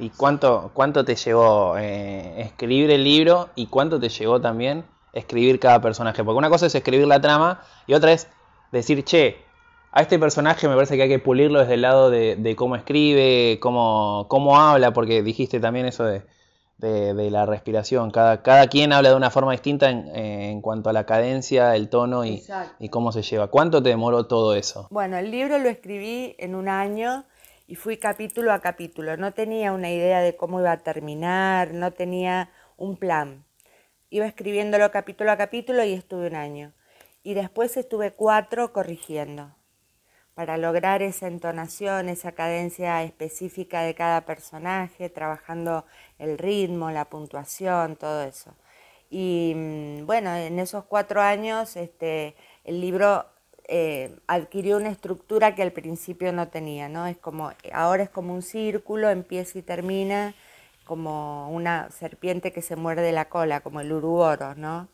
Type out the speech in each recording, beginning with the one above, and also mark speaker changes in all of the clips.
Speaker 1: ¿Y cuánto, cuánto te llevó eh, escribir el libro y cuánto te llevó también escribir cada personaje? Porque una cosa es escribir la trama y otra es decir, che, a este personaje me parece que hay que pulirlo desde el lado de, cómo escribe, cómo, cómo habla, porque dijiste también eso de, de, la respiración. Cada, cada quien habla de una forma distinta en, en cuanto a la cadencia, el tono y, y, cómo se lleva. ¿Cuánto te demoró todo eso?
Speaker 2: Bueno, el libro lo escribí en un año y fui capítulo a capítulo. No tenía una idea de cómo iba a terminar, no tenía un plan. Iba escribiéndolo capítulo a capítulo y estuve un año. Y después estuve cuatro corrigiendo para lograr esa entonación, esa cadencia específica de cada personaje, trabajando el ritmo, la puntuación, todo eso. Y mm, bueno, en esos cuatro años este, el libro eh, adquirió una estructura que al principio no tenía, ¿no? Es como, ahora es como un círculo, empieza y termina, como una serpiente que se muerde la cola, como el uruboros, ¿no?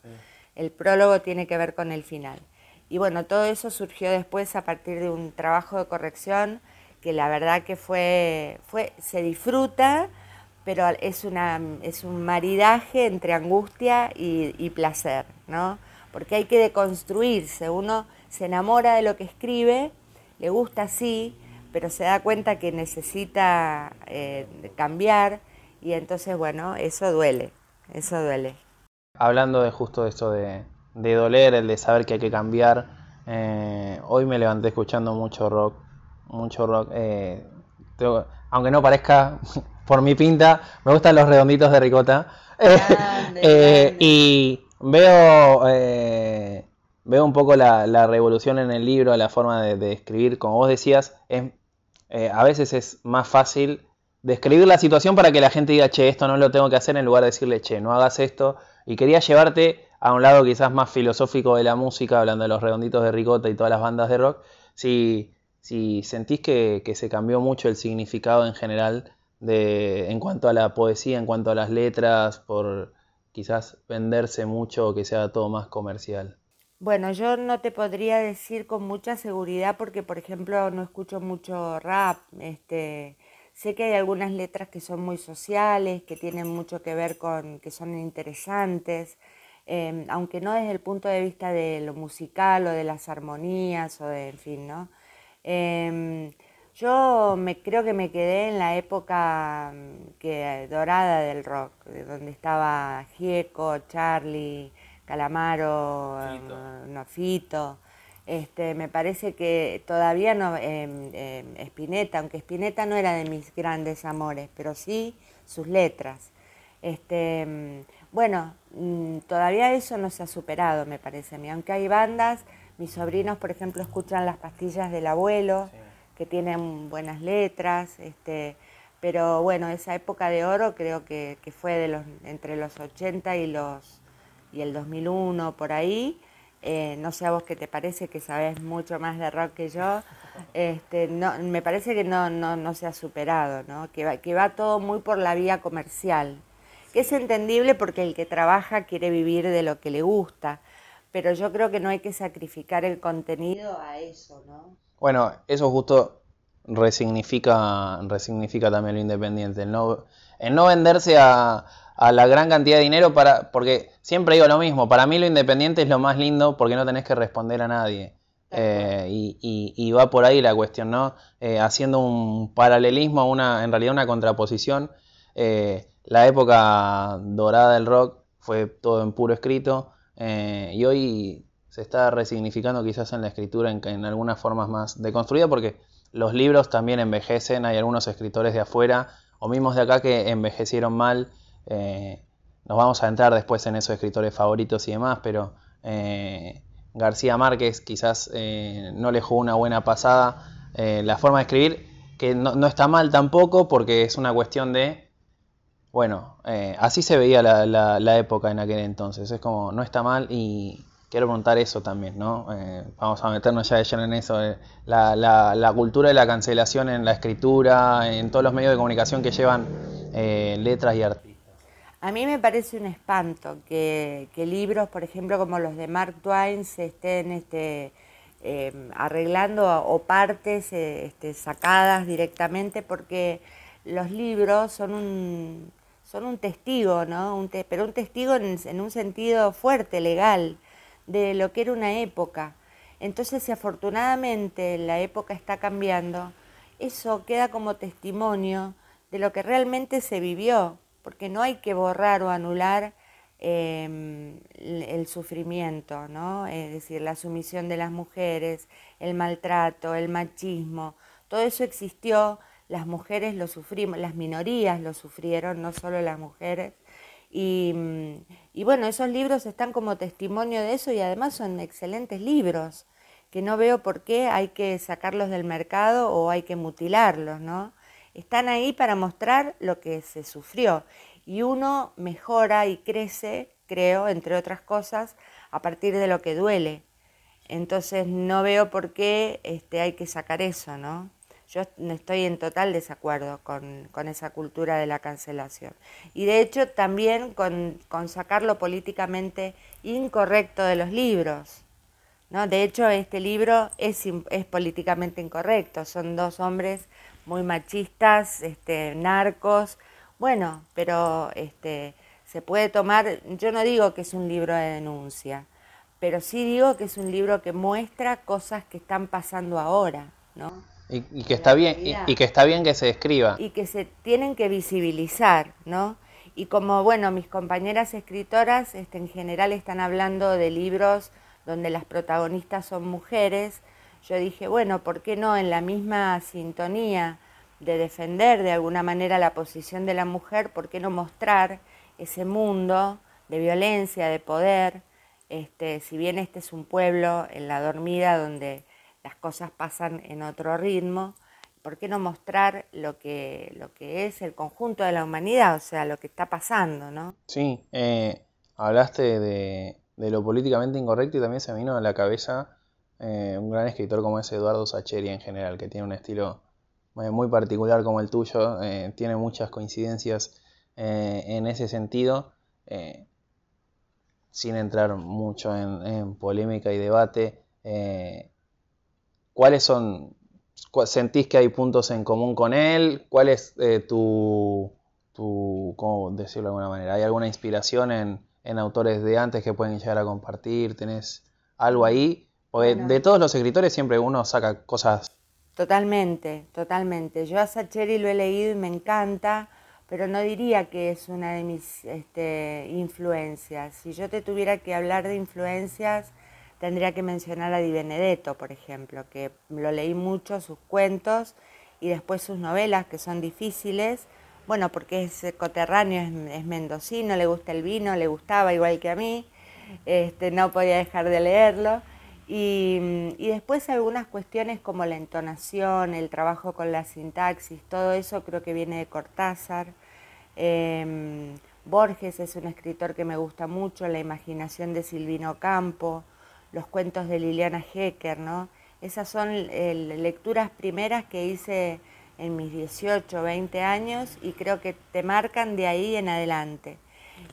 Speaker 2: El prólogo tiene que ver con el final. Y bueno, todo eso surgió después a partir de un trabajo de corrección que la verdad que fue, fue se disfruta, pero es, una, es un maridaje entre angustia y, placer, ¿no? Porque hay que deconstruirse, uno se enamora de lo que escribe, le gusta así, pero se da cuenta que necesita eh, cambiar y entonces, bueno, eso duele, eso duele.
Speaker 1: Hablando de justo esto de, de doler, el de saber que hay que cambiar. Eh, hoy me levanté escuchando mucho rock, mucho rock. Eh, aunque no parezca por mi pinta, me gustan los redonditos de ricota. Eh, y veo, veo un poco la, revolución en el libro, la forma de, escribir. Como vos decías, es, a veces es más fácil describir la situación para que la gente diga, che, esto no lo tengo que hacer, en lugar de decirle, che, no hagas esto. Y quería llevarte a un lado quizás más filosófico de la música, hablando de los redonditos de ricota y todas las bandas de rock, si, si sentís que, se cambió mucho el significado en general de, en cuanto a la poesía, en cuanto a las letras, por quizás venderse mucho o que sea todo más comercial.
Speaker 2: Bueno, yo no te podría decir con mucha seguridad porque, por ejemplo, no escucho mucho rap. Este, sé que hay algunas letras que son muy sociales, que tienen mucho que ver con, que son interesantes, Em, aunque no desde el punto de vista de lo musical o de las armonías o de, en fin, ¿no? Em, yo me, creo que me quedé en la época mm, que, dorada del rock, donde estaba Gieco, Charlie, Calamaro, Nofito. Em, este, me parece que todavía no, Spinetta, aunque Spinetta no era de mis grandes amores, pero sí sus letras. Este, bueno, mm, todavía eso no se ha superado, me parece a mí. Aunque hay bandas, mis sobrinos, por ejemplo, escuchan las pastillas del abuelo, que tienen buenas letras, este, pero bueno, esa época de oro creo que, fue de los, entre los 80 y, los, y el 2001, por ahí. Eh, no sé a vos qué te parece, que sabes mucho más de rock que yo. Este, no, me parece que no, no, no se ha superado, ¿no? Que, que va todo muy por la vía comercial que es entendible porque el que trabaja quiere vivir de lo que le gusta, pero yo creo que no hay que sacrificar el contenido a eso, ¿no?
Speaker 1: Bueno, eso justo resignifica, resignifica también lo independiente, el no, no venderse a, la gran cantidad de dinero para, porque siempre digo lo mismo, para mí lo independiente es lo más lindo porque no tenés que responder a nadie. Eh, y, va por ahí la cuestión, ¿no? Eh, haciendo un paralelismo, una, en realidad una contraposición. Eh, la época dorada del rock fue todo en puro escrito y hoy se está resignificando quizás en la escritura en, en algunas formas más deconstruida porque los libros también envejecen, hay algunos escritores de afuera o mismos de acá que envejecieron mal. Eh, nos vamos a entrar después en esos escritores favoritos y demás, pero eh, García Márquez quizás no le jugó una buena pasada. la forma de escribir, que no, está mal tampoco, porque es una cuestión de bueno, eh, así se veía la, la, época en aquel entonces. Es como, no está mal y quiero preguntar eso también, ¿no? Eh, vamos a meternos ya de lleno en eso. Eh, la, la, cultura de la cancelación en la escritura, en todos los medios de comunicación que llevan letras y artistas.
Speaker 2: A mí me parece un espanto que, libros, por ejemplo, como los de Mark Twain, se estén este, arreglando o partes este, sacadas directamente porque los libros son un, son un testigo, ¿no? pero un testigo en, un sentido fuerte, legal, de lo que era una época. Entonces, si afortunadamente la época está cambiando, eso queda como testimonio de lo que realmente se vivió, porque no hay que borrar o anular em, el sufrimiento, ¿no? Es decir, la sumisión de las mujeres, el maltrato, el machismo, todo eso existió, las mujeres lo sufrimos, las minorías lo sufrieron, no solo las mujeres. Y, y, bueno, esos libros están como testimonio de eso y además son excelentes libros, que no veo por qué hay que sacarlos del mercado o hay que mutilarlos, ¿no? Están ahí para mostrar lo que se sufrió y uno mejora y crece, creo, entre otras cosas, a partir de lo que duele. Entonces no veo por qué este, hay que sacar eso, ¿no? Yo estoy en total desacuerdo con, esa cultura de la cancelación. Y de hecho también con, sacar lo políticamente incorrecto de los libros. ¿no? De hecho, este libro es, es políticamente incorrecto. Son dos hombres muy machistas, este, narcos. Bueno, pero este, se puede tomar, yo no digo que es un libro de denuncia, pero sí digo que es un libro que muestra cosas que están pasando ahora, ¿no?
Speaker 1: Y, que está bien y, que está bien que se escriba
Speaker 2: y que se tienen que visibilizar no y como bueno mis compañeras escritoras este, en general están hablando de libros donde las protagonistas son mujeres yo dije bueno por qué no en la misma sintonía de defender de alguna manera la posición de la mujer por qué no mostrar ese mundo de violencia de poder este, si bien este es un pueblo en la dormida donde las cosas pasan en otro ritmo, ¿por qué no mostrar lo que, lo que es el conjunto de la humanidad, o sea, lo que está pasando, ¿no?
Speaker 1: Sí, eh, hablaste de, lo políticamente incorrecto y también se me vino a la cabeza eh, un gran escritor como es Eduardo Sacheri en general, que tiene un estilo eh, muy particular como el tuyo, tiene muchas coincidencias en ese sentido, sin entrar mucho en, en polémica y debate. ¿Cuáles son, sentís que hay puntos en común con él? ¿Cuál es eh, tu, tu, cómo decirlo de alguna manera? ¿Hay alguna inspiración en, autores de antes que pueden llegar a compartir? ¿Tenés algo ahí? Porque de todos los escritores siempre uno saca cosas.
Speaker 2: Totalmente, totalmente. Yo a Sacheri lo he leído y me encanta, pero no diría que es una de mis este, influencias. Si yo te tuviera que hablar de influencias, tendría que mencionar a Di Benedetto, por ejemplo, que lo leí mucho, sus cuentos y después sus novelas, que son difíciles, bueno, porque es coterráneo, es, mendocino, le gusta el vino, le gustaba igual que a mí, este, no podía dejar de leerlo. Y, después algunas cuestiones como la entonación, el trabajo con la sintaxis, todo eso creo que viene de Cortázar. Em, Borges es un escritor que me gusta mucho, la imaginación de Silvino Campo los cuentos de Liliana Hecker, ¿no? Esas son lecturas primeras que hice en mis 18, 20 años y creo que te marcan de ahí en adelante.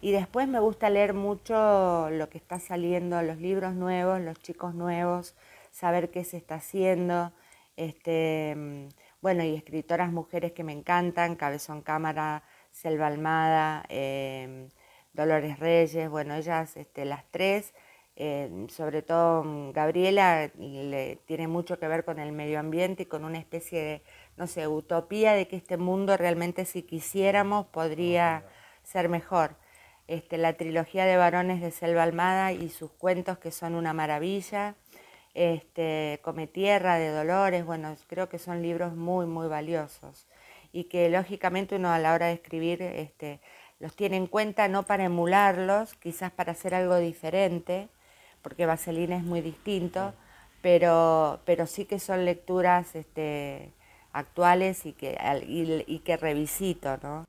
Speaker 2: Y después me gusta leer mucho lo que está saliendo, los libros nuevos, los chicos nuevos, saber qué se está haciendo. Este, bueno, y escritoras mujeres que me encantan, Cabezón Cámara, Selva Almada, em, Dolores Reyes, bueno, ellas, este, las tres, eh, sobre todo mm, Gabriela le, tiene mucho que ver con el medio ambiente y con una especie de, no sé, utopía de que este mundo realmente si quisiéramos podría ser mejor. Este, la trilogía de varones de Selva Almada y sus cuentos que son una maravilla. Este, Come Tierra de Dolores, bueno, creo que son libros muy, muy valiosos y que lógicamente uno a la hora de escribir este, los tiene en cuenta no para emularlos, quizás para hacer algo diferente, porque Vaselina es muy distinto, pero, pero sí que son lecturas este, actuales y que, y, y que revisito, ¿no?